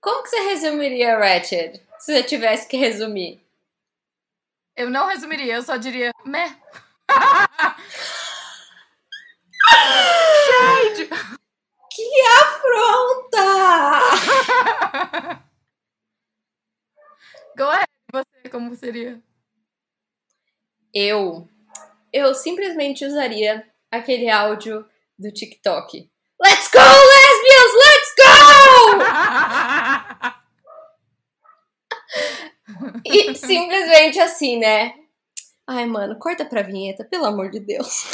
como que você resumiria Ratched? Se você tivesse que resumir. Eu não resumiria, eu só diria meh. Shade! Que afronta! Go ahead, você, como seria? Eu. Eu simplesmente usaria aquele áudio do TikTok. Let's go, lesbians! Let's e simplesmente assim, né? Ai, mano, corta pra vinheta, pelo amor de Deus.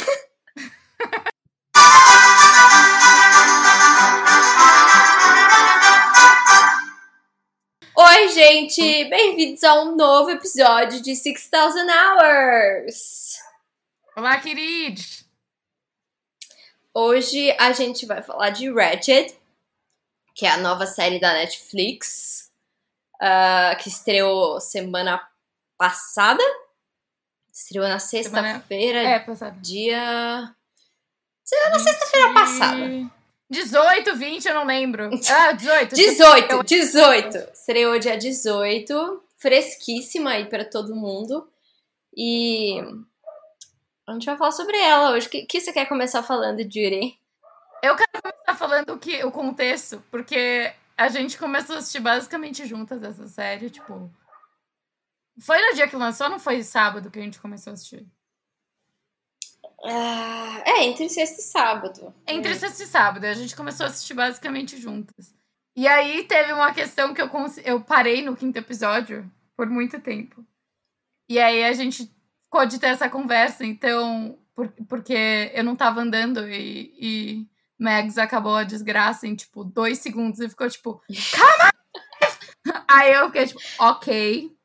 Oi, gente! Bem-vindos a um novo episódio de 6000 Hours! Olá, queridos! Hoje a gente vai falar de Ratched, que é a nova série da Netflix, uh, que estreou semana passada. Estreou na sexta-feira, É, passado. dia. Estreou na sexta-feira passada. 18, 20, eu não lembro. Ah, 18. 18, 18. Estreou dia 18. Fresquíssima aí pra todo mundo. E. A gente vai falar sobre ela hoje. O que, que você quer começar falando, Judy? Eu quero começar falando o, que, o contexto, porque a gente começou a assistir basicamente juntas essa série, tipo. Foi no dia que lançou, não foi sábado que a gente começou a assistir? Ah, é, entre sexta e sábado. Entre É. sexta e sábado, a gente começou a assistir basicamente juntas. E aí teve uma questão que eu, eu parei no quinto episódio por muito tempo. E aí a gente ficou de ter essa conversa, então, por- porque eu não tava andando e, e Mags acabou a desgraça em, tipo, dois segundos e ficou tipo, calma! aí eu fiquei tipo, ok.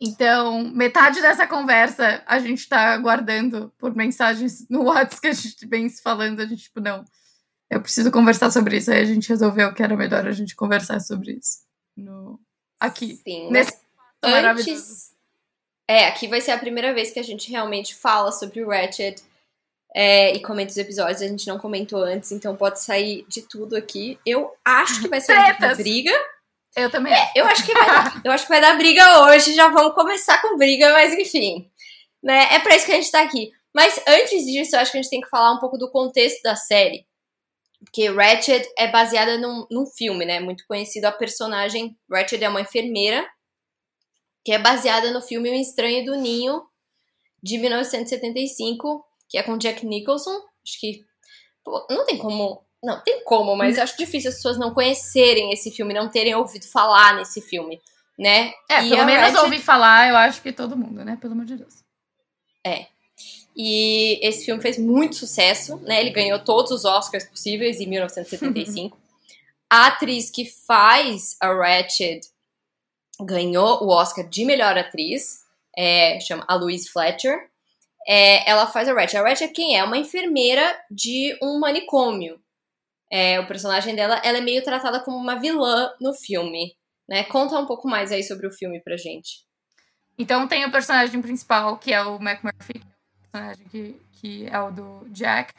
Então, metade dessa conversa a gente tá guardando por mensagens no WhatsApp que a gente vem se falando. A gente, tipo, não, eu preciso conversar sobre isso. Aí a gente resolveu que era melhor a gente conversar sobre isso. No... Aqui. Sim, Nesse antes. É, aqui vai ser a primeira vez que a gente realmente fala sobre o Ratchet é, e comenta os episódios. A gente não comentou antes, então pode sair de tudo aqui. Eu acho que vai ser uma Tretas. briga. Eu também. Eu acho que vai dar, eu acho que vai dar briga hoje. Já vamos começar com briga, mas enfim. Né? É pra isso que a gente tá aqui. Mas antes disso, eu acho que a gente tem que falar um pouco do contexto da série. Porque Ratched é baseada num, num filme, né? Muito conhecido. A personagem Ratched é uma enfermeira que é baseada no filme O Estranho do Ninho, de 1975, que é com Jack Nicholson. Acho que. pô, não tem como. Não, tem como, mas eu acho difícil as pessoas não conhecerem esse filme, não terem ouvido falar nesse filme, né? É, E pelo menos Ratched- ouvi falar, eu acho que todo mundo, né? Pelo amor de Deus. E esse filme fez muito sucesso, né? Ele ganhou todos os Oscars possíveis em 1975. a atriz que faz a Ratched ganhou o Oscar de melhor atriz, é, chama a Louise Fletcher. É, ela faz a Ratched. A Ratched quem é? Uma enfermeira de um manicômio. É, o personagem dela, ela é meio tratada como uma vilã no filme, né? Conta um pouco mais aí sobre o filme pra gente. Então tem o personagem principal, que é o McMurphy, que é o personagem que, que é o do Jack.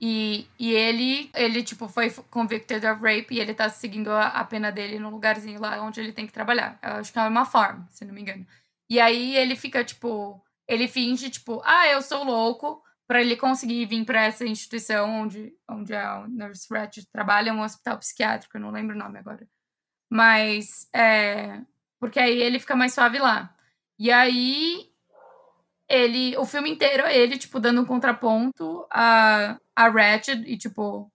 E, e ele, ele, tipo, foi convicted of rape e ele tá seguindo a, a pena dele num lugarzinho lá onde ele tem que trabalhar. Eu acho que é uma farm, se não me engano. E aí ele fica, tipo, ele finge, tipo, ah, eu sou louco, pra ele conseguir vir pra essa instituição onde, onde a Nurse Ratched trabalha, um hospital psiquiátrico, eu não lembro o nome agora. Mas, é, porque aí ele fica mais suave lá. E aí, ele, o filme inteiro é ele, tipo, dando um contraponto a, a Ratched e, tipo,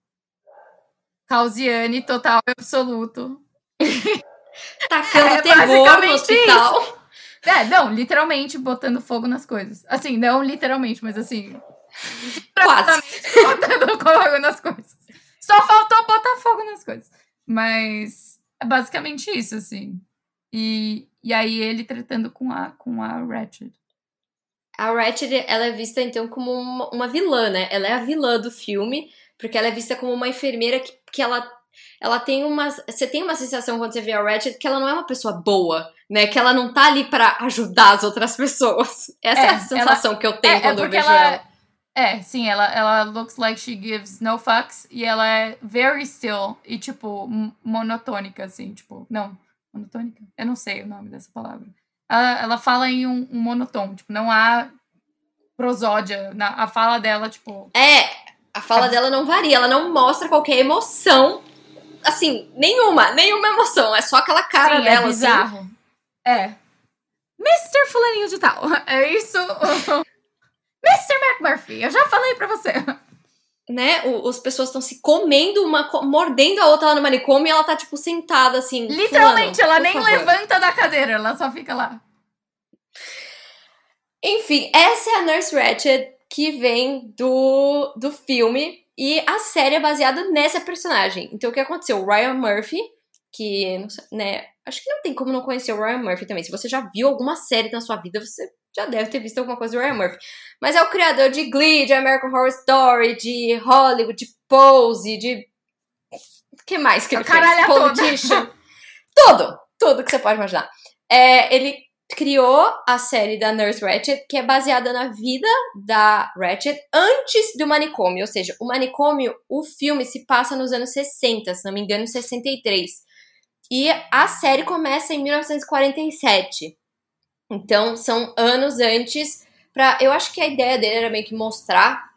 Causiane total e absoluto. Tacando É, terror no hospital. É, não, literalmente botando fogo nas coisas. Assim, não literalmente, mas assim. Quase. botando fogo nas coisas. Só faltou botar fogo nas coisas. Mas é basicamente isso, assim. E, e aí ele tratando com a, com a Ratched. A Ratched, ela é vista então como uma, uma vilã, né? Ela é a vilã do filme, porque ela é vista como uma enfermeira que, que ela, ela tem uma... Você tem uma sensação quando você vê a Ratched que ela não é uma pessoa boa, né? Que ela não tá ali pra ajudar as outras pessoas. Essa é, É, a sensação que eu tenho É, é quando eu porque vejo ela, ela. É, sim, ela, ela looks like she gives no fucks e ela é very still e, tipo, monotônica, assim, tipo, não, monotônica? Eu não sei o nome dessa palavra. Ela, ela fala em um, um monotom, tipo, não há prosódia. Na, a fala dela, tipo. É, a fala é. dela não varia, ela não mostra qualquer emoção. Assim, nenhuma, nenhuma emoção. É só aquela cara Sim, é dela. É bizarro. Assim. É. Mr. Fulaninho de Tal. É isso. Mr. McMurphy, eu já falei pra você. Né, o, as pessoas estão se comendo, uma mordendo a outra lá no manicômio e ela tá, tipo, sentada assim. Literalmente, ela nem favor. levanta da cadeira, ela só fica lá. Enfim, essa é a Nurse Ratched que vem do, do filme e a série é baseada nessa personagem. Então, o que aconteceu? O Ryan Murphy, que, né, acho que não tem como não conhecer o Ryan Murphy também. Se você já viu alguma série na sua vida, você já deve ter visto alguma coisa do Ryan Murphy. Mas é o criador de Glee, de American Horror Story, de Hollywood, de Pose, de. O que mais que ele fez? Politician. tudo! Tudo que você pode imaginar. É, ele criou a série da Nurse Ratched, que é baseada na vida da Ratched antes do manicômio. Ou seja, o manicômio, o filme se passa nos anos 60, se não me engano, 63. E a série começa em 1947. Então, são anos antes para eu acho que a ideia dele era meio que mostrar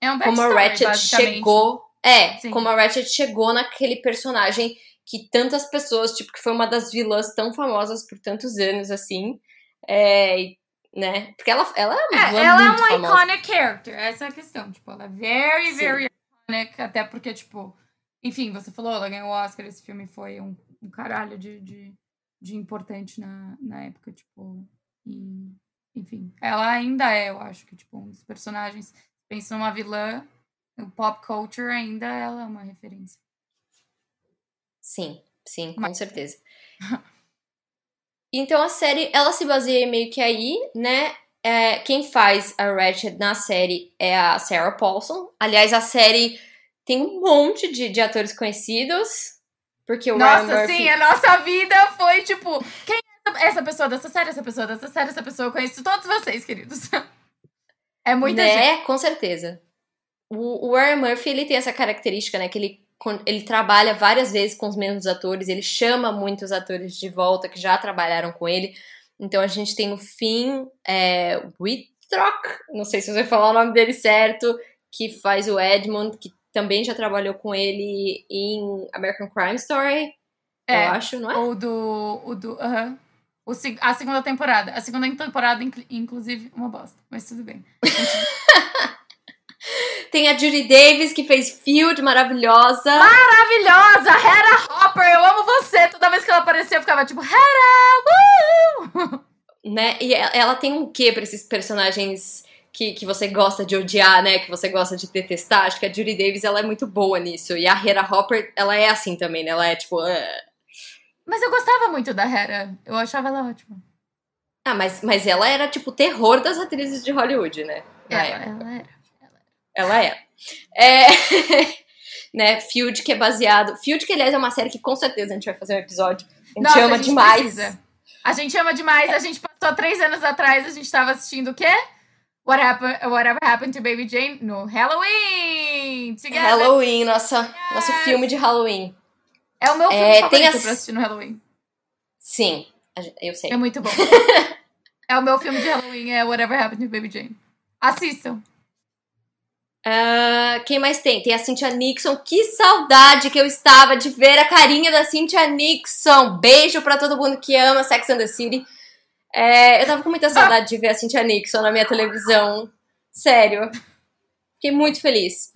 é um como a Ratchet chegou, é, Sim. como a Ratchet chegou naquele personagem que tantas pessoas, tipo, que foi uma das vilãs tão famosas por tantos anos assim, é, né? Porque ela, ela é uma vilã é, ela é muito é uma iconic character, essa é a questão, tipo, ela é very, Sim. very iconic, até porque, tipo, enfim, você falou, ela ganhou o Oscar, esse filme foi um, um caralho de, de, de importante na, na época, tipo, e, enfim, ela ainda é, eu acho que, tipo, um dos personagens. Pensa numa vilã, o pop culture ainda ela é uma referência. Sim, sim, com Mas... certeza. então a série, ela se baseia meio que aí, né? É, quem faz a Ratchet na série é a Sarah Paulson. Aliás, a série tem um monte de, de atores conhecidos. Porque o Nossa, Ryan Murphy... sim, a nossa vida foi tipo, quem essa pessoa dessa série, essa pessoa dessa série, essa pessoa, eu conheço todos vocês, queridos. É muita né? gente. É, com certeza. O, o Ryan Murphy, ele tem essa característica, né, que ele, ele trabalha várias vezes com os mesmos atores, ele chama muitos atores de volta que já trabalharam com ele. Então a gente tem o Finn é, Wittrock, não sei se você falar o nome dele certo, que faz o Edmund, que também já trabalhou com ele em American Crime Story, é, eu acho, não é? Ou do. O do uh -huh o, a segunda temporada. A segunda temporada, inclusive, uma bosta. Mas tudo bem. Tem a Judy Davis, que fez Field, maravilhosa. Maravilhosa! Hera Hopper, eu amo você! Toda vez que ela aparecia, eu ficava tipo, Hera! Né? E ela tem um quê pra esses personagens que, que você gosta de odiar, né? Que você gosta de detestar? Acho que a Judy Davis, ela é muito boa nisso. E a Hera Hopper, ela é assim também, né? Ela é tipo... Uh mas eu gostava muito da Hera. Eu achava ela ótima. Ah, mas, mas ela era, tipo, o terror das atrizes de Hollywood, né? Ela, ela, era. Ela era. É. né, Field, que é baseado. Field, que aliás é uma série que com certeza a gente vai fazer um episódio. A gente Nossa, ama a gente demais. Precisa. A gente ama demais. A gente passou três anos atrás, a gente tava assistindo o quê? What happened, Whatever Happened to Baby Jane no Halloween! Together. Halloween, nossa, yes. nosso filme de Halloween. É o meu filme é, favorito as... pra assistir no Halloween. Sim, eu sei. É muito bom. é o meu filme de Halloween, é Whatever Happened to Baby Jane. Assistam. Uh, quem mais tem? Tem a Cynthia Nixon. Que saudade que eu estava de ver a carinha da Cynthia Nixon. Beijo para todo mundo que ama Sex and the City. É, eu tava com muita saudade de ver a Cynthia Nixon na minha televisão. Sério. Fiquei muito feliz.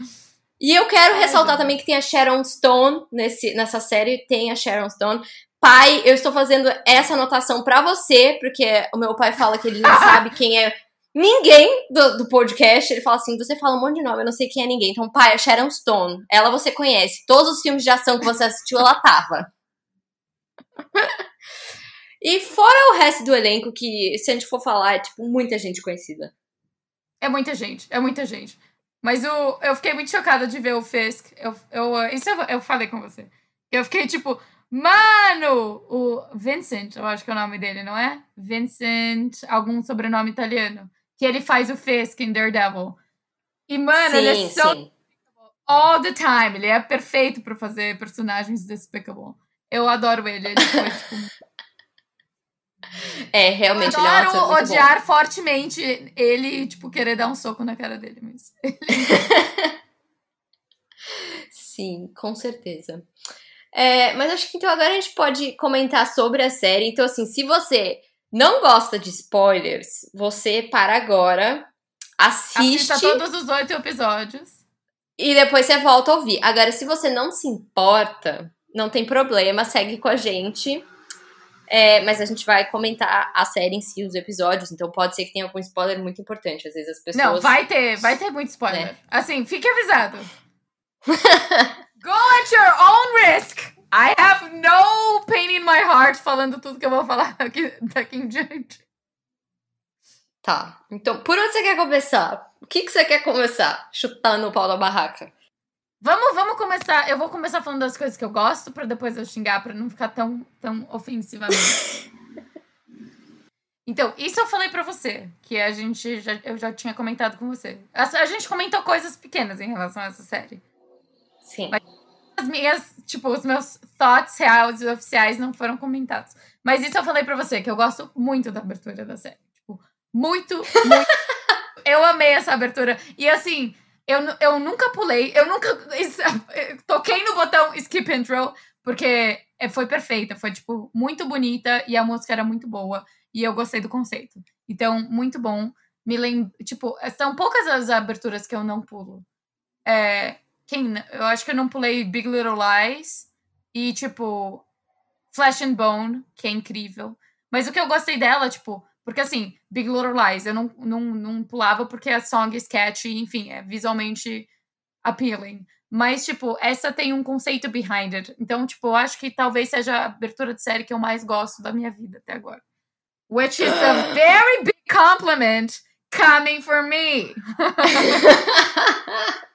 E eu quero ressaltar também que tem a Sharon Stone nesse, nessa série, tem a Sharon Stone. Pai, eu estou fazendo essa anotação para você, porque o meu pai fala que ele não sabe quem é ninguém do, do podcast. Ele fala assim: você fala um monte de nome, eu não sei quem é ninguém. Então, pai, a Sharon Stone. Ela você conhece. Todos os filmes de ação que você assistiu, ela tava. E fora o resto do elenco, que se a gente for falar, é tipo muita gente conhecida. É muita gente, é muita gente. Mas o, eu fiquei muito chocada de ver o Fisk. Eu, eu, isso eu, eu falei com você. Eu fiquei tipo, mano! O Vincent, eu acho que é o nome dele, não é? Vincent, algum sobrenome italiano. Que ele faz o Fisk em Daredevil. E, mano, sim, ele é so sim. all the time. Ele é perfeito pra fazer personagens Despicable. Eu adoro ele. Ele foi, tipo... É, realmente, eu adoro ele é um odiar bom. fortemente ele, tipo, querer dar um soco na cara dele, mas... Sim, com certeza. É, mas acho que então agora a gente pode comentar sobre a série. Então, assim, se você não gosta de spoilers, você para agora, assiste. Assista todos os oito episódios. E depois você volta a ouvir. Agora, se você não se importa, não tem problema, segue com a gente. É, mas a gente vai comentar a série em si, os episódios, então pode ser que tenha algum spoiler muito importante. Às vezes as pessoas. Não, vai ter, vai ter muito spoiler. Né? Assim, fique avisado. Go at your own risk! I have no pain in my heart falando tudo que eu vou falar daqui, daqui em diante. Tá, então por onde você quer começar? O que, que você quer começar? Chutando o pau da barraca. Vamos, vamos começar. Eu vou começar falando das coisas que eu gosto para depois eu xingar para não ficar tão, tão ofensivamente. então, isso eu falei para você, que a gente já, eu já tinha comentado com você. A, a, gente comentou coisas pequenas em relação a essa série. Sim. Mas as minhas, tipo, os meus thoughts reais e oficiais não foram comentados. Mas isso eu falei para você, que eu gosto muito da abertura da série. Tipo, muito, muito. eu amei essa abertura. E assim, eu, eu nunca pulei, eu nunca toquei no botão skip intro, porque é, foi perfeita, foi, tipo, muito bonita e a música era muito boa. E eu gostei do conceito. Então, muito bom. Me lembro, tipo, são poucas as aberturas que eu não pulo. É, quem, eu acho que eu não pulei Big Little Lies e, tipo, Flesh and Bone, que é incrível. Mas o que eu gostei dela, tipo, porque assim, Big Little Lies, eu não, não, não pulava porque a song catchy, enfim, é visualmente appealing. Mas, tipo, essa tem um conceito behind it. Então, tipo, eu acho que talvez seja a abertura de série que eu mais gosto da minha vida até agora. Which is a very big compliment coming from me.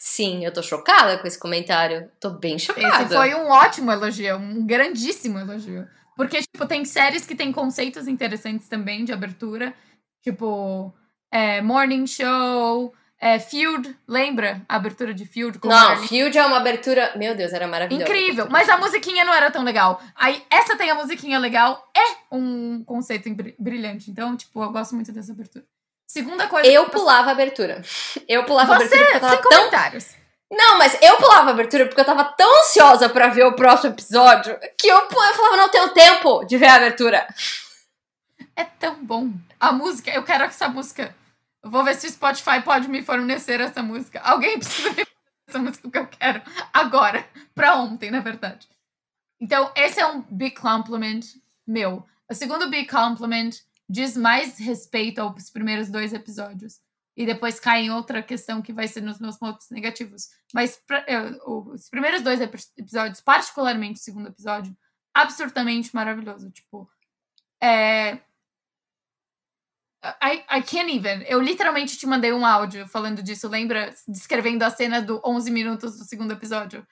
Sim, eu tô chocada com esse comentário. Tô bem chocada. Esse foi um ótimo elogio, um grandíssimo elogio. Porque, tipo, tem séries que tem conceitos interessantes também de abertura. Tipo, é, Morning Show, é, Feud, lembra a abertura de Feud? não, Feud é uma abertura. Meu Deus, era maravilhosa. Incrível, mas a musiquinha não era tão legal. Aí, essa tem a musiquinha legal, é um conceito brilhante. Então, tipo, eu gosto muito dessa abertura. Segunda coisa. Eu pulava a abertura. Eu pulava Você, a abertura. Você, sem tão... comentários. Não, mas eu pulava a abertura porque eu tava tão ansiosa para ver o próximo episódio que eu, eu falava, não tenho tempo de ver a abertura. É tão bom. A música, eu quero essa música. Eu vou ver se o Spotify pode me fornecer essa música. Alguém precisa me fornecer essa música que eu quero agora. Pra ontem, na verdade. Então, esse é um big compliment meu. O segundo big compliment diz mais respeito aos primeiros dois episódios e depois cai em outra questão que vai ser nos meus pontos negativos. Mas pra, eu, os primeiros dois episódios, particularmente o segundo episódio, absurdamente maravilhoso. Tipo, é. I, I can't even. Eu literalmente te mandei um áudio falando disso, lembra? Descrevendo a cena do 11 minutos do segundo episódio.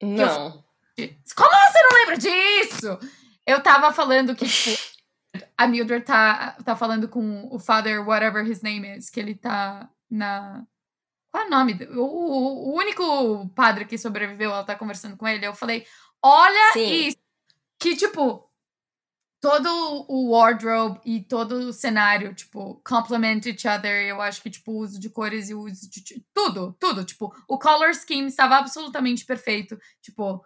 Não. Eu... Como você não lembra disso? Eu tava falando que, tipo, a Mildred tá, tá falando com o father, whatever his name is, que ele tá na. Qual é o nome? O, o, único padre que sobreviveu, ela tá conversando com ele. Eu falei: olha Sim. isso! Que, tipo, todo o wardrobe e todo o cenário, tipo, complement each other. Eu acho que, tipo, o uso de cores e o uso de. Tudo, tudo. Tipo, o color scheme estava absolutamente perfeito. Tipo,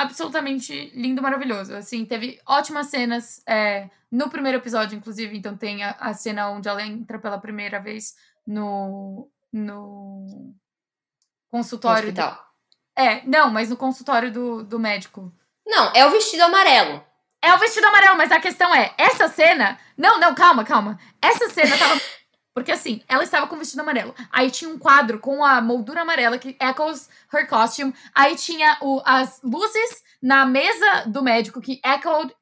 absolutamente lindo, maravilhoso. Assim, teve ótimas cenas é, no primeiro episódio, inclusive. Então tem a, a, cena onde ela entra pela primeira vez no, no consultório. No hospital. Do, é, não, mas no consultório do, do médico. Não, é o vestido amarelo. É o vestido amarelo, mas a questão é, essa cena. Não, não, calma, calma. Essa cena tava. Porque assim, ela estava com o vestido amarelo. Aí tinha um quadro com a moldura amarela que echoes her costume. Aí tinha o, as luzes na mesa do médico que echoed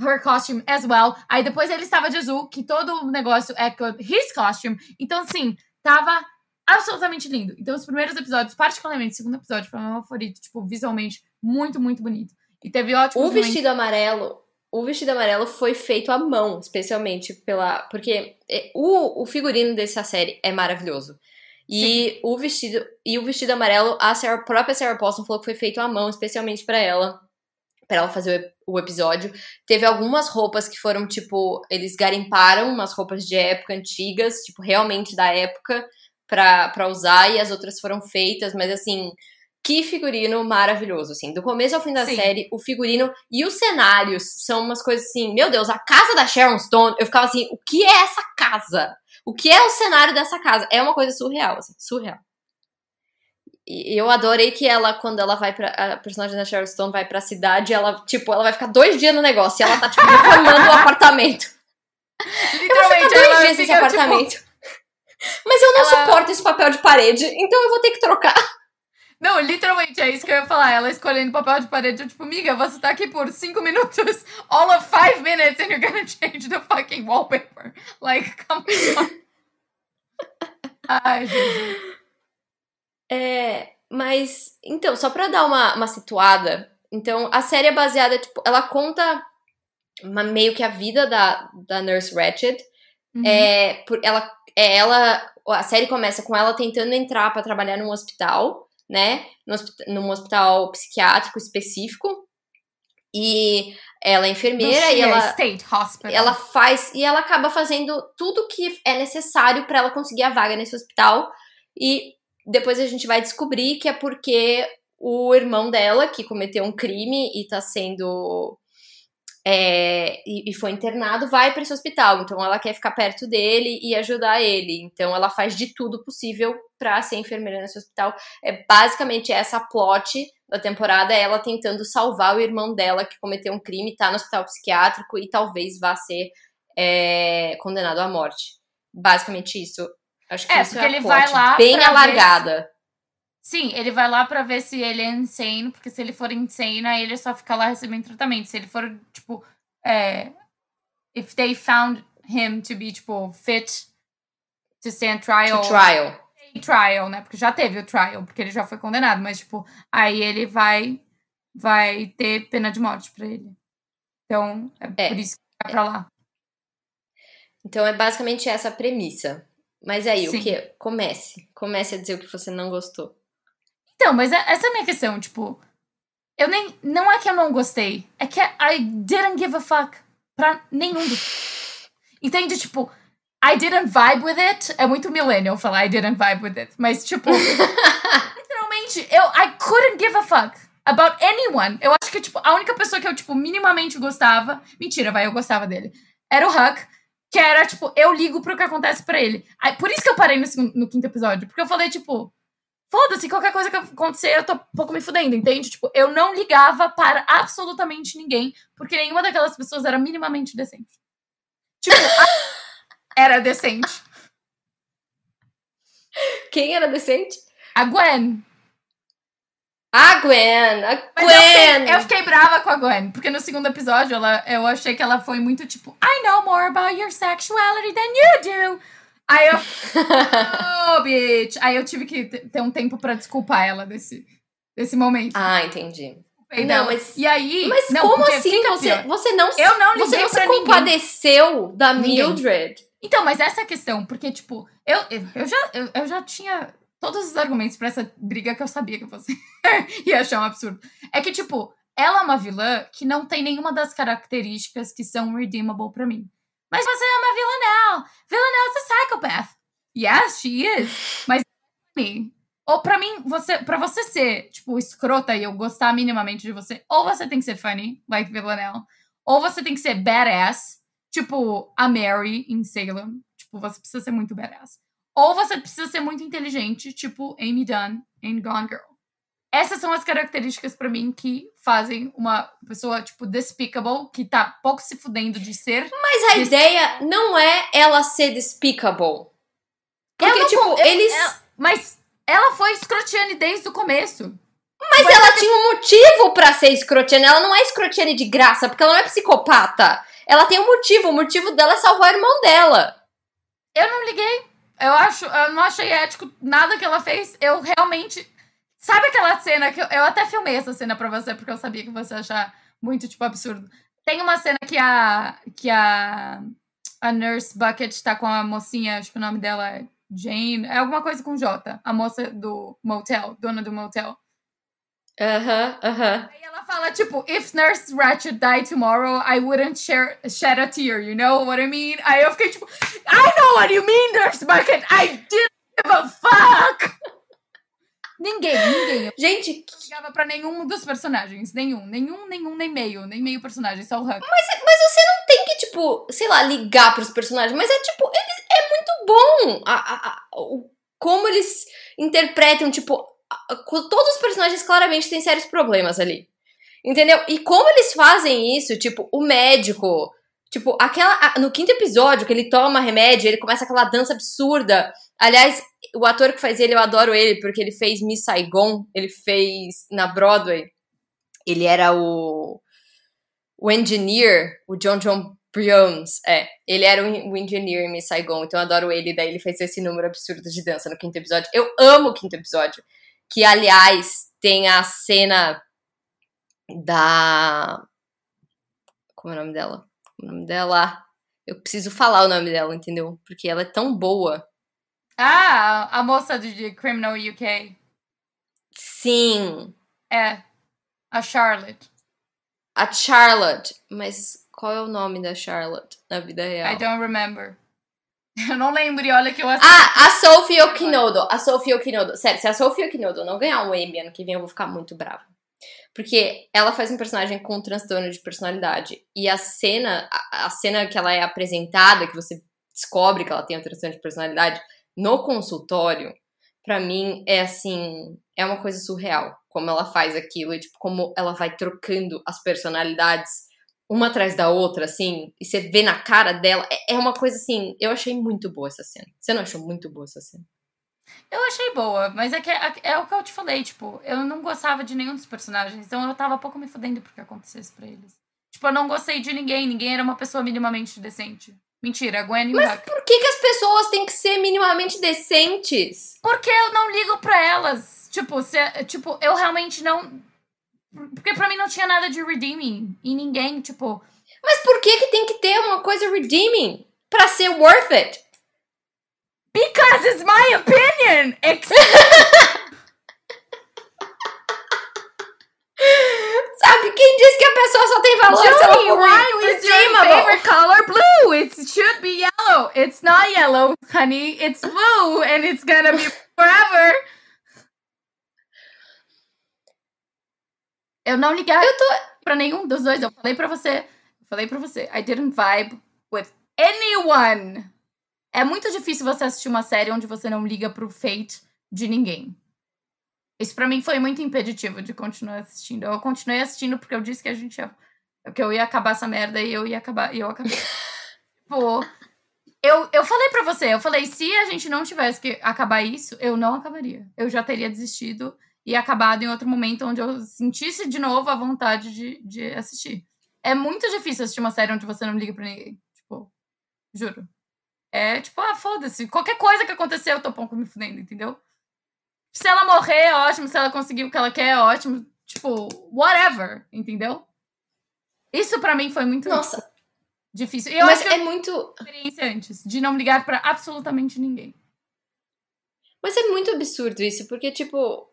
her costume as well. Aí depois ele estava de azul, que todo o negócio echoed his costume. Então, assim, tava absolutamente lindo. Então, os primeiros episódios, particularmente o segundo episódio, foi meu favorito. Tipo, visualmente, muito, muito bonito. E teve ótimo. O vestido amarelo o vestido amarelo foi feito à mão, especialmente pela. Porque é, o, o figurino dessa série é maravilhoso. E Sim. o vestido e o vestido amarelo, a Sarah, própria Sarah Paulson falou que foi feito à mão, especialmente para ela, para ela fazer o, o, episódio. Teve algumas roupas que foram tipo, eles garimparam umas roupas de época antigas, tipo realmente da época para usar e as outras foram feitas, mas assim, que figurino maravilhoso, assim. Do começo ao fim da Sim. série, o figurino e os cenários são umas coisas assim, meu Deus, a casa da Sharon Stone, eu ficava assim, o que é essa casa? O que é o cenário dessa casa? É uma coisa surreal, assim, surreal. E eu adorei que ela, quando ela vai pra. A personagem da Sharon Stone vai pra cidade, ela, tipo, ela vai ficar dois dias no negócio e ela tá, tipo, reformando o apartamento. Literalmente, eu vou ficar dois dias nesse apartamento. Tipo... Mas eu não ela... suporto esse papel de parede, então eu vou ter que trocar. Não, literalmente é isso que eu ia falar. Ela escolhendo papel de parede. Eu, tipo, amiga, você tá aqui por cinco minutos. All of five minutes and you're gonna change the fucking wallpaper. Like, come on. Ai, Jesus. É, mas, então, só pra dar uma, uma situada. Então, a série é baseada, tipo, ela conta uma, meio que a vida da, da Nurse Ratched. Uhum. É, por, ela, é, ela, a série começa com ela tentando entrar para trabalhar num hospital né, num hospital psiquiátrico específico. E ela é enfermeira e ela State Hospital. ela faz e ela acaba fazendo tudo que é necessário para ela conseguir a vaga nesse hospital e depois a gente vai descobrir que é porque o irmão dela que cometeu um crime e tá sendo é, e, e, foi internado, vai para esse hospital. Então ela quer ficar perto dele e ajudar ele. Então ela faz de tudo possível para ser enfermeira nesse hospital. É basicamente essa plot da temporada, é ela tentando salvar o irmão dela que cometeu um crime, tá no hospital psiquiátrico e talvez vá ser é, condenado à morte. Basicamente isso. Acho que é, isso porque é ele vai lá bem alargada. Sim, ele vai lá para ver se ele é insane, porque se ele for insane, aí ele só fica lá recebendo tratamento. Se ele for, tipo, é, if they found him to be, tipo, fit to stand trial. To trial. Trial, né? Porque já teve o trial, porque ele já foi condenado, mas, tipo, aí ele vai vai ter pena de morte para ele. Então, é, é, por isso que vai pra lá. Então, é basicamente essa a premissa. Mas aí, Sim. o que? Comece. Comece a dizer o que você não gostou. Então, mas é, essa é a minha questão, tipo. Eu nem. Não é que eu não gostei. É que I didn't give a fuck pra nenhum dos. Entende? Tipo, I didn't vibe with it. É muito millennial falar I didn't vibe with it. Mas, tipo. literalmente, eu. I couldn't give a fuck about anyone. Eu acho que, tipo, a única pessoa que eu, tipo, minimamente gostava. Mentira, vai, eu gostava dele. Era o Huck. Que era, tipo, eu ligo pro que acontece pra ele. Por isso que eu parei no, segundo, no quinto episódio. Porque eu falei, tipo, Foda-se, qualquer coisa que acontecer, eu tô um pouco me fudendo, entende? Tipo, eu não ligava para absolutamente ninguém, porque nenhuma daquelas pessoas era minimamente decente. Tipo, era decente. Quem era decente? A Gwen. A Gwen! A Gwen! Eu fiquei, eu fiquei, brava com a Gwen, porque no segundo episódio ela, eu achei que ela foi muito tipo, I know more about your sexuality than you do. Aí eu. oh, bitch! Aí eu tive que ter um tempo pra desculpar ela desse, desse momento. Ah, entendi. Não, mas. E aí. Mas não, como assim você, você não Eu não Você não se compadeceu ninguém. da Mildred? Então, mas essa é a questão, porque, tipo, eu, eu, já, eu, eu já tinha todos os argumentos para essa briga que eu sabia que você ia achar um absurdo. É que, tipo, ela é uma vilã que não tem nenhuma das características que são redeemable para mim. Mas você é uma is a psychopath. Yes, she is. Mas ou para mim, você, para você ser, tipo, escrota e eu gostar minimamente de você, ou você tem que ser funny, like Villanelle, ou você tem que ser badass, tipo a Mary em Salem. Tipo, você precisa ser muito badass. Ou você precisa ser muito inteligente, tipo Amy Dunn em Gone Girl. Essas são as características para mim que fazem uma pessoa, tipo, despicable, que tá pouco se fudendo de ser. Mas a ideia não é ela ser despicable. Porque, não, tipo, eu, eles. Eu, mas ela foi escrotiane desde o começo. Mas ela tinha um motivo para ser escrotiane. Ela não é escrotiane de graça, porque ela não é psicopata. Ela tem um motivo. O motivo dela é salvar o irmão dela. Eu não liguei. Eu acho, eu não achei ético nada que ela fez. Eu realmente Sabe aquela cena que eu, eu até filmei essa cena pra você, porque eu sabia que você ia achar muito, tipo, absurdo. Tem uma cena que a, que a, a Nurse Bucket tá com a mocinha, acho que o nome dela é Jane, é alguma coisa com J, a moça do motel, dona do motel. Aham, aham. Aí ela fala, tipo, if Nurse Ratchet died tomorrow, I wouldn't share, shed a tear, you know what I mean? Aí eu fiquei tipo, I know what you mean, Nurse Bucket, I didn't give a fuck! Ninguém, ninguém. Eu Gente, não ligava pra nenhum dos personagens. Nenhum, nenhum, nenhum, nem meio. Nem meio personagem, só o Huck. mas, mas você não tem que, tipo, sei lá, ligar pros personagens, mas é tipo, eles, é bom a, a, a- o, como eles interpretam, tipo, todos os personagens claramente têm sérios problemas ali. Entendeu? E como eles fazem isso, tipo, o médico, tipo, aquela. No quinto episódio, que ele toma remédio, ele começa aquela dança absurda. Aliás, o ator que faz ele, eu adoro ele, porque ele fez Miss Saigon, ele fez na Broadway. Ele era o. O engineer, o John John Briones, é. Ele era o, o engineer em Miss Saigon, então eu adoro ele. Daí ele fez esse número absurdo de dança no quinto episódio. Eu amo o quinto episódio. Que, aliás, tem a cena da. Como é o nome dela? O nome dela. Eu preciso falar o nome dela, entendeu? Porque ela é tão boa. Ah, a moça de de Criminal UK. Sim, É. A Charlotte. a Charlotte. Mas qual é o nome da Charlotte na vida real? I don't remember. Eu não lembro, e olha que eu assisti. Ah, a Sophie Okinodo. A Sophie Okinodo. Sério, se a Sophie Okinodo não ganhar um Emmy ano que vem, eu vou ficar muito brava. Porque ela faz um personagem com um transtorno de personalidade. E a cena, a, a cena que ela é apresentada, que você descobre que ela tem um transtorno de personalidade, no consultório, pra mim é assim, é uma coisa surreal. Como ela faz aquilo e, tipo, como ela vai trocando as personalidades uma atrás da outra, assim, e você vê na cara dela. É, é uma coisa assim, eu achei muito boa essa cena. Você não achou muito boa essa cena? Eu achei boa, mas é, que é, é o que eu te falei, tipo, eu não gostava de nenhum dos personagens, então eu tava pouco me fudendo porque acontecesse pra eles. Tipo, eu não gostei de ninguém, ninguém era uma pessoa minimamente decente. Mentira, Gwen e Huck. Por que, que as pessoas têm que ser minimamente decentes? Porque eu não ligo pra elas. Tipo, se, tipo, eu realmente não. Porque pra mim não tinha nada de redeeming. E ninguém, tipo. Mas por que, que tem que ter uma coisa redeeming? Pra ser worth it? Because it's my opinion! Sabe, quem diz que a pessoa só tem valor se ela for why is your favorite color blue? It should be yellow. It's not yellow, honey. It's blue, and it's gonna be forever. Eu não liguei Eu tô... pra nenhum dos dois. Eu falei pra você. Eu falei pra você. I didn't vibe with anyone. É muito difícil você assistir uma série onde você não liga pro fate de ninguém. Isso pra mim foi muito impeditivo de continuar assistindo. Eu continuei assistindo porque eu disse que a gente ia, que eu ia acabar essa merda e eu ia acabar e eu acabei. tipo, eu, eu falei pra você, eu falei, se a gente não tivesse que acabar isso, eu não acabaria. Eu já teria desistido e acabado em outro momento onde eu sentisse de novo a vontade de, de assistir. É muito difícil assistir uma série onde você não liga pra ninguém. Tipo, juro. É tipo, ah, foda-se. Qualquer coisa que acontecer, eu tô pouco me fudendo, entendeu? Se ela morrer, é ótimo. Se ela conseguir o que ela quer, é ótimo. Tipo, whatever, entendeu? Isso pra mim foi muito Nossa, difícil. E eu mas acho que é muito... experiência antes, de não ligar pra absolutamente ninguém. Mas é muito absurdo isso, porque, tipo...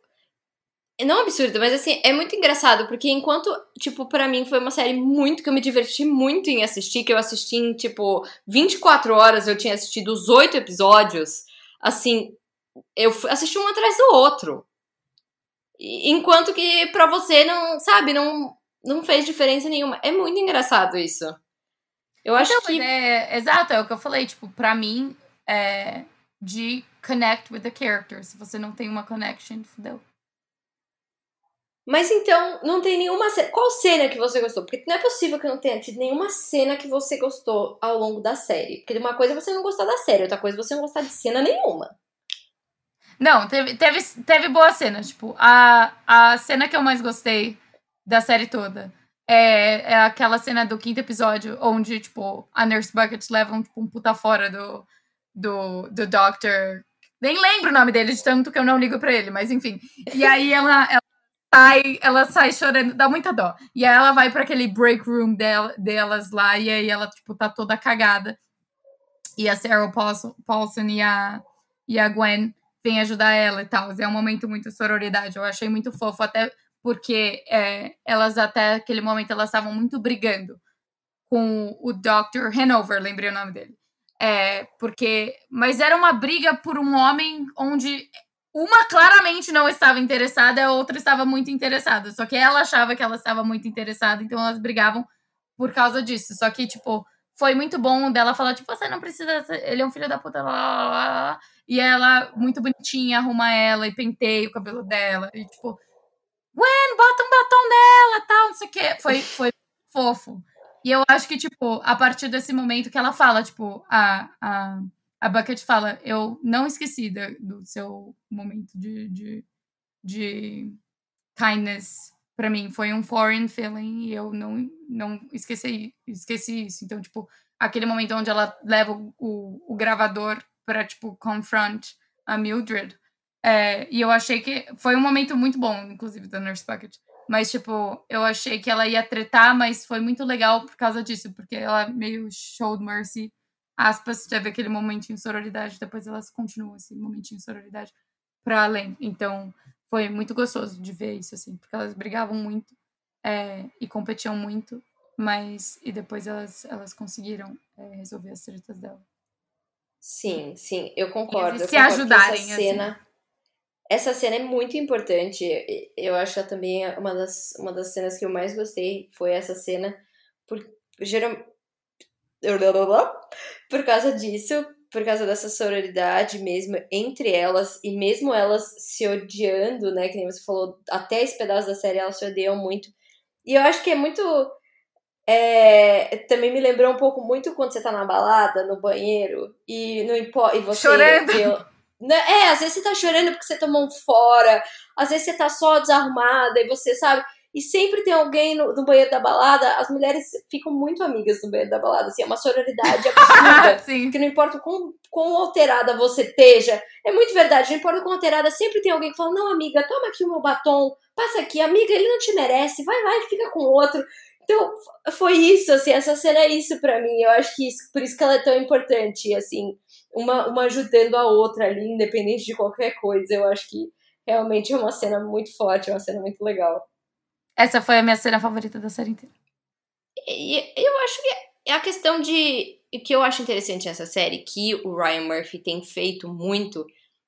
Não absurdo, mas assim, é muito engraçado, porque enquanto, tipo, pra mim foi uma série muito que eu me diverti muito em assistir, que eu assisti em, tipo, 24 horas, eu tinha assistido os oito episódios, assim, eu assisti um atrás do outro. Enquanto que pra você não, sabe, não, não fez diferença nenhuma. É muito engraçado isso. Eu acho Então, que. mas é, exato, é o que eu falei. Tipo, pra mim, é de connect with the character. Se você não tem uma connection, fudeu. Mas então, não tem nenhuma cena. Qual cena que você gostou? Porque não é possível que não tenha tido nenhuma cena que você gostou ao longo da série. Porque uma coisa é você não gostar da série, outra coisa é você não gostar de cena nenhuma. Não, teve, teve, teve boas cenas. Tipo, a, a cena que eu mais gostei da série toda é, é aquela cena do quinto episódio, onde, tipo, a Nurse Bucket leva um, tipo, um puta fora do, do, do Doctor. Nem lembro o nome dele, de tanto que eu não ligo pra ele, mas enfim. E aí ela, ela sai, ela sai chorando, dá muita dó. E aí ela vai para aquele break room dela, delas lá, e aí ela, tipo, tá toda cagada. E a Sarah Paulson, Paulson e, a, e a Gwen vêm ajudar ela e tal. É um momento muito sororidade. Eu achei muito fofo, até porque é, elas até aquele momento elas estavam muito brigando com o Dr. Hanover, lembrei o nome dele. É, porque, mas era uma briga por um homem onde uma claramente não estava interessada, a outra estava muito interessada. Só que ela achava que ela estava muito interessada, então elas brigavam por causa disso. Só que, tipo, foi muito bom dela falar, tipo, você não precisa, ele é um filho da puta, lá, lá, lá. E ela, muito bonitinha, arruma ela e penteia o cabelo dela. E, tipo, Gwen, bota um batom nela, tal, não sei o quê. Foi, foi fofo. E eu acho que, tipo, a partir desse momento que ela fala, tipo, a, a a Bucket fala: Eu não esqueci da, do seu momento de, de, de kindness para mim. Foi um foreign feeling e eu não, não esqueci, esqueci isso. Então, tipo, aquele momento onde ela leva o, o, o gravador para tipo, confront a Mildred. É, e eu achei que foi um momento muito bom, inclusive, da Nurse Bucket. Mas, tipo, eu achei que ela ia tretar, mas foi muito legal por causa disso, porque ela meio showed mercy aspas, teve aquele momentinho de sororidade, depois elas continuam esse momentinho de sororidade para além. Então, foi muito gostoso de ver isso, assim, porque elas brigavam muito é, e competiam muito, mas e depois elas, elas conseguiram é, resolver as tretas dela. Sim, sim, eu concordo. se eu concordo ajudarem, essa cena, assim. essa cena é muito importante. Eu acho também uma das, uma das cenas que eu mais gostei foi essa cena, por geral, por causa disso, por causa dessa sororidade mesmo entre elas, e mesmo elas se odiando, né? Que nem você falou, até esse pedaço da série elas se odeiam muito. E eu acho que é muito. É, também me lembrou um pouco muito quando você tá na balada, no banheiro, e não importa. E você. Chorando. Vê, né, é, às vezes você tá chorando porque você tomou um fora, às vezes você tá só desarrumada e você sabe. E sempre tem alguém no, no, banheiro da balada, as mulheres ficam muito amigas no banheiro da balada, assim, é uma sororidade absurda. que não importa quão, quão alterada você esteja, é muito verdade, não importa quão alterada, sempre tem alguém que fala, não, amiga, toma aqui o meu batom, passa aqui, amiga, ele não te merece, vai lá e fica com outro. Então, foi isso, assim, essa cena é isso para mim, eu acho que isso, por isso que ela é tão importante, assim, uma, uma ajudando a outra ali, independente de qualquer coisa, eu acho que realmente é uma cena muito forte, é uma cena muito legal. Essa foi a minha cena favorita da série inteira. E, eu acho que é a questão de. O que eu acho interessante nessa série, que o Ryan Murphy tem feito muito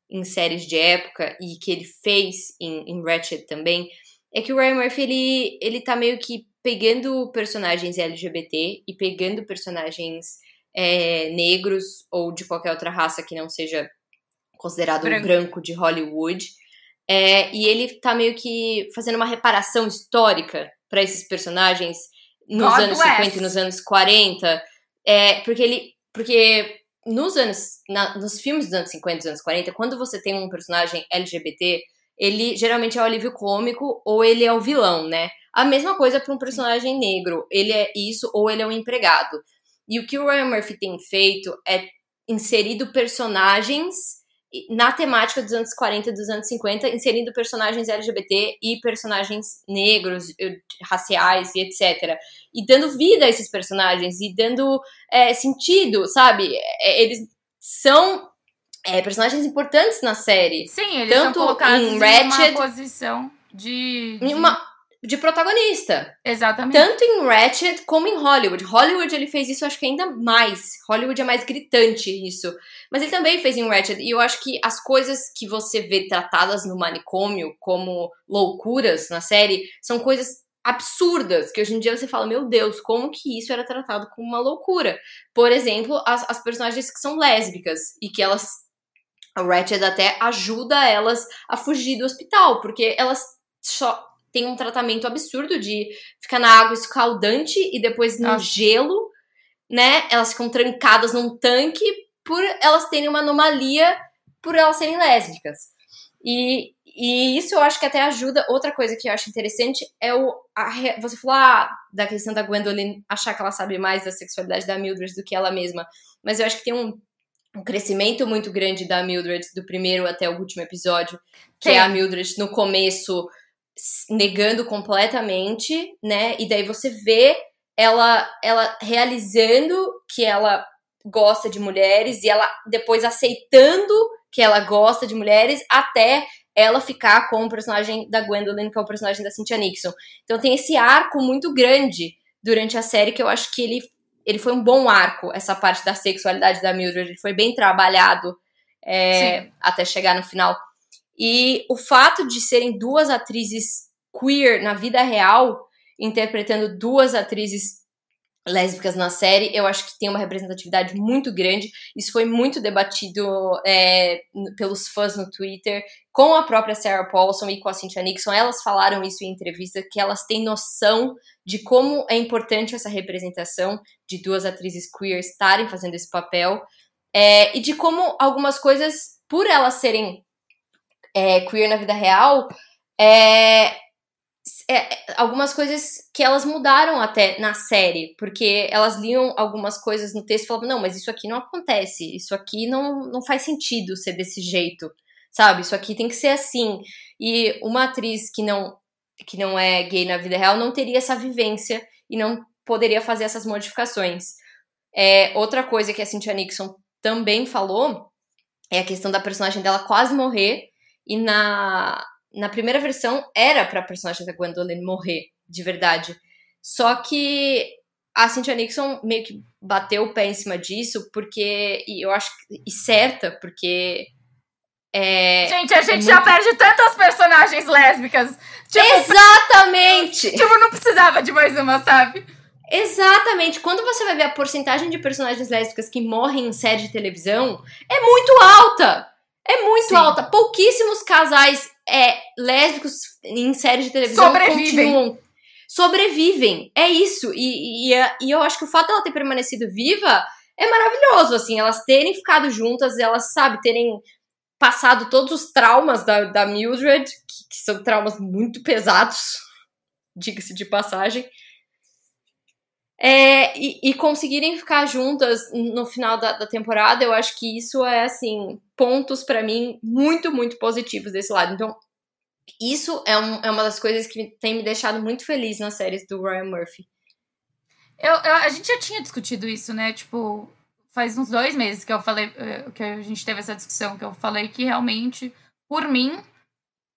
em séries de época e que ele fez em, em Ratchet também, é que o Ryan Murphy ele, ele tá meio que pegando personagens LGBT e pegando personagens é, negros ou de qualquer outra raça que não seja considerado branco, branco de Hollywood é, e ele tá meio que fazendo uma reparação histórica para esses personagens nos God anos bless. 50 e nos anos 40. É, porque ele. Porque nos anos. Na, nos filmes dos anos 50 e dos anos 40, quando você tem um personagem LGBT, ele geralmente é o alívio cômico ou ele é o vilão, né? A mesma coisa para um personagem negro. Ele é isso ou ele é um empregado. E o que o Ryan Murphy tem feito é inserido personagens na temática dos anos 40 e dos anos 50, inserindo personagens LGBT e personagens negros, raciais e etc. E dando vida a esses personagens e dando é, sentido, sabe? É, eles são é, personagens importantes na série. Sim, eles Tanto são colocados em, Ratchet, em uma posição de, de... Uma de protagonista. Exatamente. Tanto em Ratchet como em Hollywood. Hollywood ele fez isso, acho que ainda mais. Hollywood é mais gritante isso. Mas ele também fez em Ratchet. E eu acho que as coisas que você vê tratadas no manicômio como loucuras na série são coisas absurdas, que hoje em dia você fala, meu Deus, como que isso era tratado como uma loucura? Por exemplo, as, as personagens que são lésbicas e que elas. A Ratchet até ajuda elas a fugir do hospital, porque elas só tem um tratamento absurdo de ficar na água escaldante e depois no Nossa. gelo, né? Elas ficam trancadas num tanque por elas terem uma anomalia por elas serem lésbicas. E, e isso eu acho que até ajuda. Outra coisa que eu acho interessante é o. A, você falou ah, da questão da Gwendolyn achar que ela sabe mais da sexualidade da Mildred do que ela mesma. Mas eu acho que tem um, um crescimento muito grande da Mildred do primeiro até o último episódio. Que Sim. é a Mildred no começo negando completamente, né? E daí você vê ela, ela realizando que ela gosta de mulheres e ela depois aceitando que ela gosta de mulheres até ela ficar com o personagem da Gwendolyn, que é o personagem da Cynthia Nixon. Então tem esse arco muito grande durante a série que eu acho que ele, ele foi um bom arco, essa parte da sexualidade da Mildred. Ele foi bem trabalhado é, até chegar no final. E o fato de serem duas atrizes queer na vida real, interpretando duas atrizes lésbicas na série, eu acho que tem uma representatividade muito grande. Isso foi muito debatido é, pelos fãs no Twitter, com a própria Sarah Paulson e com a Cynthia Nixon. Elas falaram isso em entrevista, que elas têm noção de como é importante essa representação de duas atrizes queer estarem fazendo esse papel, é, e de como algumas coisas, por elas serem é, queer na vida real, é, é, algumas coisas que elas mudaram até na série, porque elas liam algumas coisas no texto e falavam, não, mas isso aqui não acontece, isso aqui não, não faz sentido ser desse jeito, sabe? Isso aqui tem que ser assim. E uma atriz que não, que não é gay na vida real não teria essa vivência e não poderia fazer essas modificações. É, outra coisa que a Cynthia Nixon também falou é a questão da personagem dela quase morrer e na na primeira versão era pra personagem da Gwendolyn morrer, de verdade. Só que a Cynthia Nixon meio que bateu o pé em cima disso, porque. E eu acho. E certa, porque. É, gente, a gente é muito... já perde tantas personagens lésbicas. Tipo, Exatamente! Tipo, não precisava de mais uma, sabe? Exatamente. Quando você vai ver a porcentagem de personagens lésbicas que morrem em série de televisão, é muito alta! É muito Sim. alta. Pouquíssimos casais é, lésbicos em séries de televisão sobrevivem. continuam. Sobrevivem. É isso. E, e, e eu acho que o fato dela ter permanecido viva é maravilhoso, assim, elas terem ficado juntas, elas, sabe, terem passado todos os traumas da, da Mildred, que, que são traumas muito pesados, diga-se de passagem, é, e, e, conseguirem ficar juntas no final da, da, temporada, eu acho que isso é, assim, pontos para mim muito, muito positivos desse lado. Então, isso é, um, é uma das coisas que tem me deixado muito feliz nas séries do Ryan Murphy. Eu, eu, a gente já tinha discutido isso, né? Tipo, faz uns dois meses que eu falei, eh, que a gente teve essa discussão, que eu falei que realmente, por mim,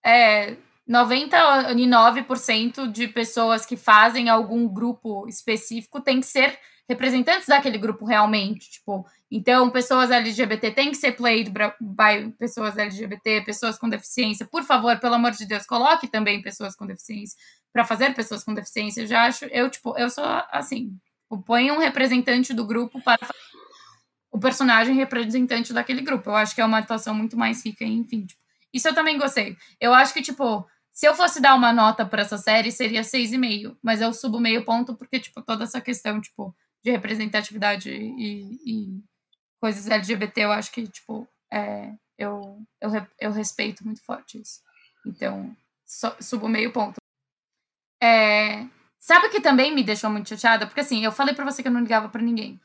é, 99% de pessoas que fazem algum grupo específico tem que ser representantes daquele grupo realmente, tipo, então pessoas LGBT têm que ser played by pessoas LGBT, pessoas com deficiência. Por favor, pelo amor de Deus, coloque também pessoas com deficiência para fazer pessoas com deficiência. Eu já acho, eu tipo, eu sou assim, põe um representante do grupo para o personagem representante daquele grupo. Eu acho que é uma atuação muito mais rica, enfim, tipo, isso eu também gostei. Eu acho que tipo se eu fosse dar uma nota para essa série, seria 6,5. Mas eu subo meio ponto porque, tipo, toda essa questão, tipo, de representatividade e, e coisas LGBT, eu acho que, tipo, é, eu, eu, eu respeito muito forte isso. Então, so, subo meio ponto. É, sabe que também me deixou muito chateada? Porque, assim, eu falei para você que eu não ligava para ninguém.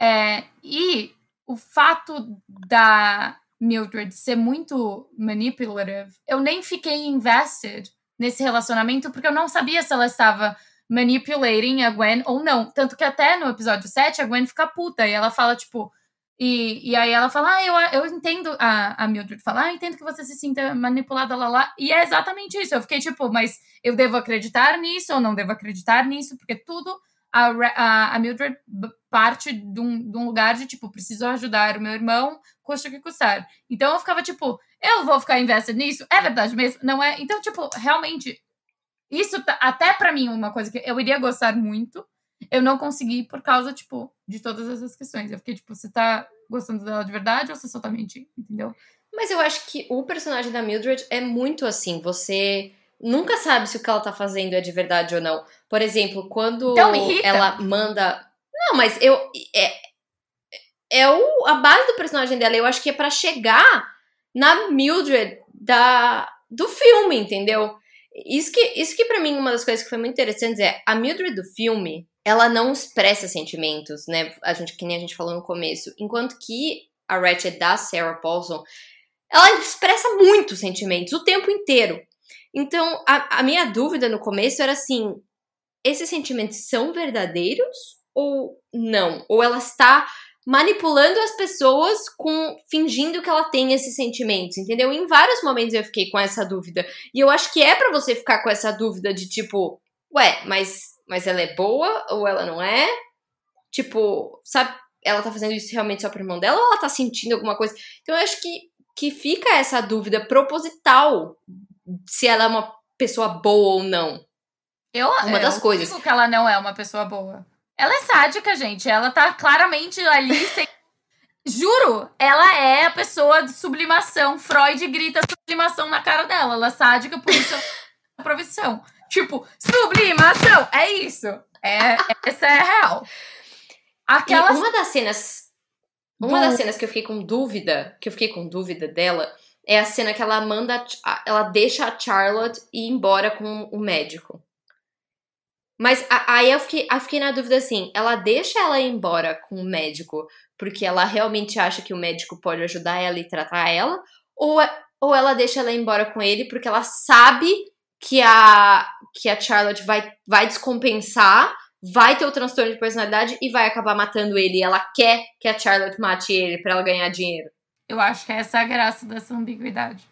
É, e o fato da Mildred ser muito manipulative, eu nem fiquei invested nesse relacionamento porque eu não sabia se ela estava manipulating a Gwen ou não. Tanto que até no episódio 7 a Gwen fica puta e ela fala, tipo. E, e aí ela fala, ah, eu, eu entendo. A, a Mildred fala, ah, entendo que você se sinta manipulada lá lá. E é exatamente isso. Eu fiquei tipo, mas eu devo acreditar nisso ou não devo acreditar nisso? Porque tudo a, a, a Mildred parte de um, de um lugar de, tipo, preciso ajudar o meu irmão, custa o que custar. Então eu ficava, tipo, eu vou ficar invested nisso? É verdade mesmo? Não é? Então, tipo, realmente, isso tá, até para mim uma coisa que eu iria gostar muito, eu não consegui por causa, tipo, de todas essas questões. Eu fiquei, tipo, você tá gostando dela de verdade ou você só tá mentindo? Entendeu? Mas eu acho que o personagem da Mildred é muito assim, você nunca sabe se o que ela tá fazendo é de verdade ou não. Por exemplo, quando então, ela manda. Não, mas eu. É, é o, a base do personagem dela. Eu acho que é para chegar na Mildred da, do filme, entendeu? Isso que, isso que para mim, uma das coisas que foi muito interessante é a Mildred do filme, ela não expressa sentimentos, né? A gente, que nem a gente falou no começo. Enquanto que a Ratchet da Sarah Paulson, ela expressa muitos sentimentos o tempo inteiro. Então, a, a minha dúvida no começo era assim: esses sentimentos são verdadeiros ou não? Ou ela está manipulando as pessoas com fingindo que ela tem esses sentimentos, entendeu? Em vários momentos eu fiquei com essa dúvida. E eu acho que é para você ficar com essa dúvida de tipo, ué, mas mas ela é boa ou ela não é? Tipo, sabe, ela tá fazendo isso realmente só pro irmão dela ou ela tá sentindo alguma coisa? Então eu acho que que fica essa dúvida proposital se ela é uma pessoa boa ou não. Eu, uma eu das coisas. digo que ela não é uma pessoa boa. Ela é sádica, gente. Ela tá claramente ali sem... Juro, ela é a pessoa de sublimação. Freud grita sublimação na cara dela. Ela é sádica, por isso é a profissão. Tipo, sublimação! É isso. É, essa é a real. Aquela... uma das cenas. Uma das cenas que eu fiquei com dúvida, que eu fiquei com dúvida dela, é a cena que ela manda. Ela deixa a Charlotte ir embora com o médico. Mas aí eu fiquei, eu fiquei na dúvida assim: ela deixa ela ir embora com o médico porque ela realmente acha que o médico pode ajudar ela e tratar ela? Ou, é, ou ela deixa ela ir embora com ele porque ela sabe que a, que a Charlotte vai, vai descompensar, vai ter o transtorno de personalidade e vai acabar matando ele. E ela quer que a Charlotte mate ele para ela ganhar dinheiro. Eu acho que essa é a graça dessa ambiguidade.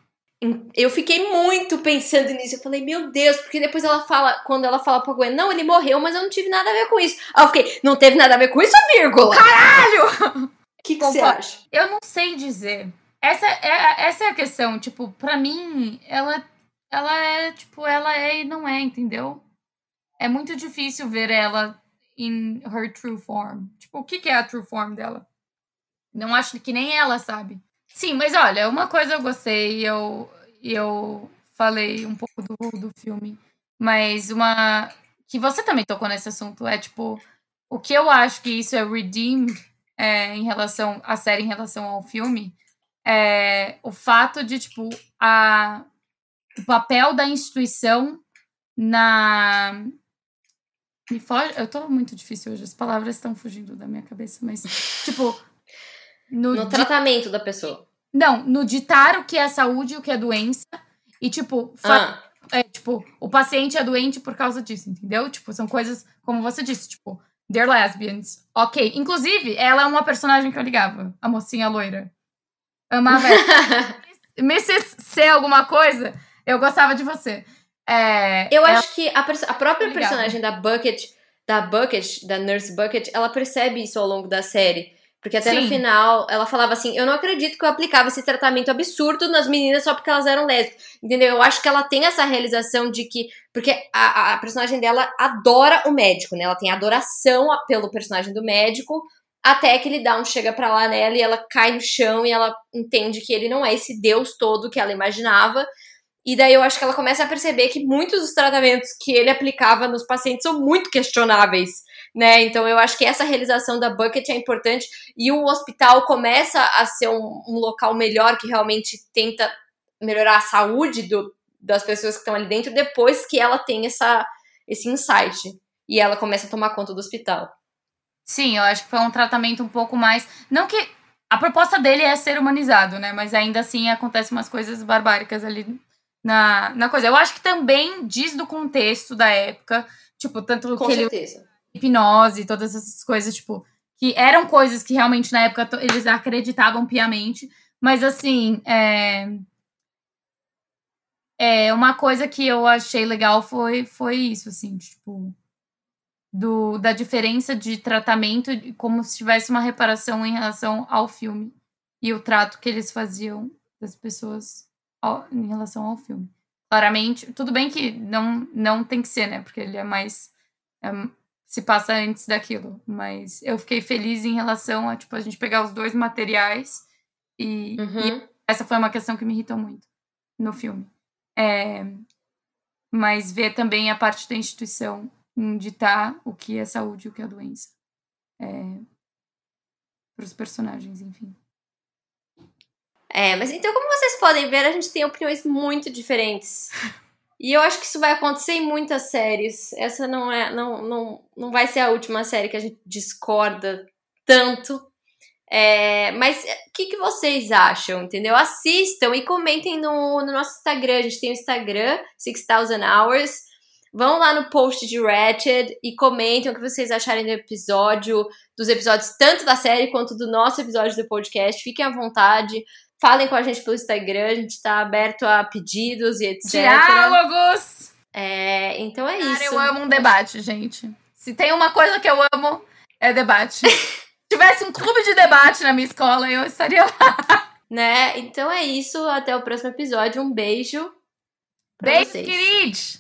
Eu fiquei muito pensando nisso. Eu falei, meu Deus, porque depois ela fala, quando ela fala pra Gwen, não, ele morreu, mas eu não tive nada a ver com isso. Aí eu fiquei, não teve nada a ver com isso, vírgula? Caralho! O que, que você acha? Eu não sei dizer. Essa é, essa é a questão. Tipo, pra mim, ela, ela é, tipo, ela é e não é, entendeu? É muito difícil ver ela in her true form. Tipo, o que, que é a true form dela? Não acho que nem ela sabe. Sim, mas olha, uma coisa eu gostei e eu, eu falei um pouco do, do filme, mas uma que você também tocou nesse assunto é tipo o que eu acho que isso é redeemed é, em relação à série em relação ao filme é o fato de tipo a o papel da instituição na me foge, eu tô muito difícil hoje, as palavras estão fugindo da minha cabeça, mas tipo no, no tratamento da pessoa. Não, no ditar o que é saúde e o que é doença. E, tipo, ah. é, tipo, o paciente é doente por causa disso, entendeu? Tipo, são coisas, como você disse, tipo, they're lesbians. Ok. Inclusive, ela é uma personagem que eu ligava, a mocinha loira. Amava ela. Mrs. C alguma coisa, eu gostava de você. É, eu ela... acho que a, a própria personagem da Bucket, da Bucket, da Nurse Bucket, ela percebe isso ao longo da série. Porque até Sim. no final ela falava assim: Eu não acredito que eu aplicava esse tratamento absurdo nas meninas só porque elas eram lésbicas. Entendeu? Eu acho que ela tem essa realização de que. Porque a, a personagem dela adora o médico, né? Ela tem adoração pelo personagem do médico. Até que ele dá um chega pra lá nela e ela cai no chão e ela entende que ele não é esse deus todo que ela imaginava. E daí eu acho que ela começa a perceber que muitos dos tratamentos que ele aplicava nos pacientes são muito questionáveis né? Então eu acho que essa realização da Bucket é importante e o hospital começa a ser um, um local melhor que realmente tenta melhorar a saúde do, das pessoas que estão ali dentro depois que ela tem essa, esse insight e ela começa a tomar conta do hospital. Sim, eu acho que foi um tratamento um pouco mais. Não que. A proposta dele é ser humanizado, né? Mas ainda assim acontecem umas coisas barbáricas ali na, na coisa. Eu acho que também diz do contexto da época. Tipo, tanto Com que certeza. ele hipnose, todas essas coisas, tipo, que eram coisas que realmente na época eles acreditavam piamente, mas assim, é... é uma coisa que eu achei legal foi foi isso, assim, tipo, do da diferença de tratamento, como se tivesse uma reparação em relação ao filme e o trato que eles faziam das pessoas ao, em relação ao filme. Claramente, tudo bem que não não tem que ser, né? Porque ele é mais é, se passa antes daquilo. Mas eu fiquei feliz em relação a, tipo, a gente pegar os dois materiais e, uhum. e essa foi uma questão que me irritou muito no filme. É, mas ver também a parte da instituição em ditar o que é saúde e o que é doença. É, para os personagens, enfim. É, mas então, como vocês podem ver, a gente tem opiniões muito diferentes E eu acho que isso vai acontecer em muitas séries. Essa não é, não, não, não vai ser a última série que a gente discorda tanto. É, mas o que, que vocês acham, entendeu? Assistam e comentem no, no nosso Instagram. A gente tem o Instagram, 6000 Hours. Vão lá no post de Ratched e comentem o que vocês acharem do episódio, dos episódios tanto da série quanto do nosso episódio do podcast. Fiquem à vontade. Falem com a gente pelo Instagram, a gente tá aberto a pedidos e etc. Diálogos! É, então é Cara, isso. eu amo um debate, gente. Se tem uma coisa que eu amo, é debate. Se tivesse um clube de debate na minha escola, eu estaria lá. Né? Então é isso. Até o próximo episódio. Um beijo. Beijo, queridos!